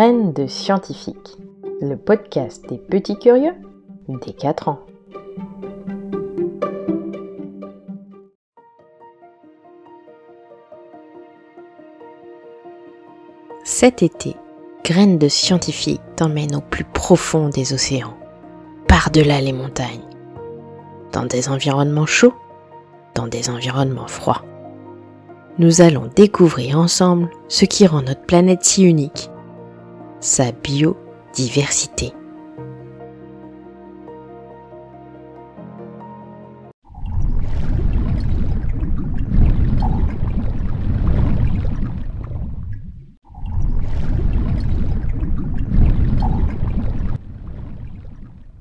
Graines de scientifique, le podcast des petits curieux des 4 ans. Cet été, Graines de scientifique t'emmène au plus profond des océans, par-delà les montagnes, dans des environnements chauds, dans des environnements froids nous allons découvrir ensemble ce qui rend notre planète si unique, sa biodiversité.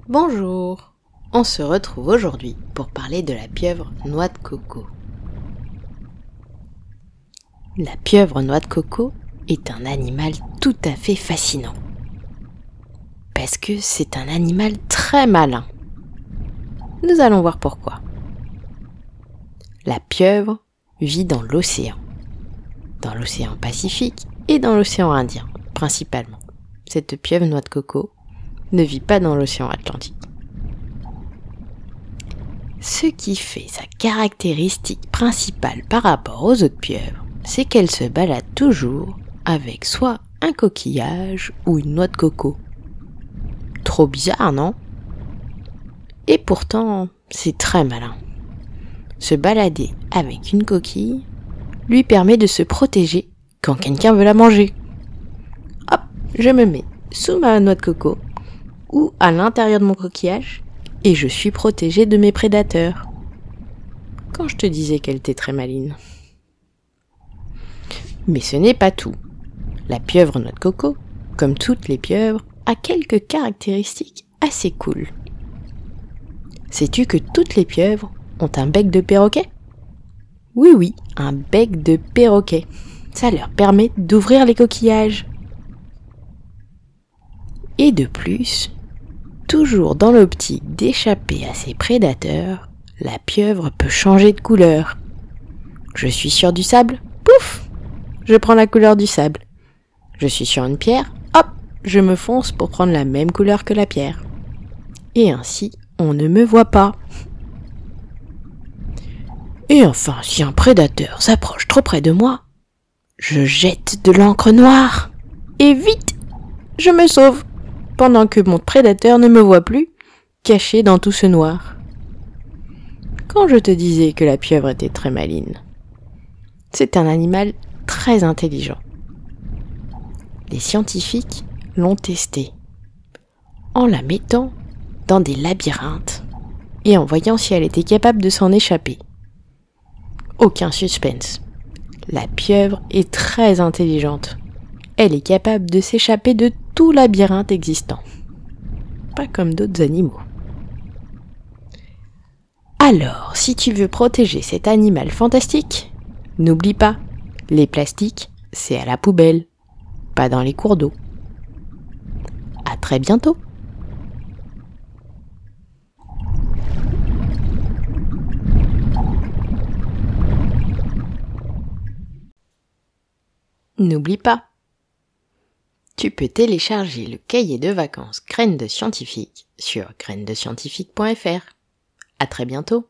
Bonjour, on se retrouve aujourd'hui pour parler de la pieuvre noix de coco. La pieuvre noix de coco est un animal tout à fait fascinant. Parce que c'est un animal très malin. Nous allons voir pourquoi. La pieuvre vit dans l'océan. Dans l'océan Pacifique et dans l'océan Indien, principalement. Cette pieuvre noix de coco ne vit pas dans l'océan Atlantique. Ce qui fait sa caractéristique principale par rapport aux autres pieuvres, c'est qu'elle se balade toujours avec soit un coquillage ou une noix de coco. Trop bizarre, non? Et pourtant, c'est très malin. Se balader avec une coquille lui permet de se protéger quand quelqu'un veut la manger. Hop, je me mets sous ma noix de coco ou à l'intérieur de mon coquillage et je suis protégée de mes prédateurs. Quand je te disais qu'elle était très maline. Mais ce n'est pas tout. La pieuvre noix de coco, comme toutes les pieuvres, a quelques caractéristiques assez cool. Sais-tu que toutes les pieuvres ont un bec de perroquet? Oui, oui, un bec de perroquet. Ça leur permet d'ouvrir les coquillages. Et de plus, toujours dans l'optique d'échapper à ses prédateurs, la pieuvre peut changer de couleur. Je suis sur du sable? Pouf je prends la couleur du sable. Je suis sur une pierre, hop, je me fonce pour prendre la même couleur que la pierre. Et ainsi, on ne me voit pas. Et enfin, si un prédateur s'approche trop près de moi, je jette de l'encre noire. Et vite, je me sauve, pendant que mon prédateur ne me voit plus, caché dans tout ce noir. Quand je te disais que la pieuvre était très maline, c'est un animal très intelligent. Les scientifiques l'ont testé en la mettant dans des labyrinthes et en voyant si elle était capable de s'en échapper. Aucun suspense. La pieuvre est très intelligente. Elle est capable de s'échapper de tout labyrinthe existant. Pas comme d'autres animaux. Alors, si tu veux protéger cet animal fantastique, n'oublie pas les plastiques, c'est à la poubelle, dans les cours d'eau. À très bientôt. N'oublie pas, tu peux télécharger le cahier de vacances Graines de scientifique sur grainesdescientifique.fr. À très bientôt.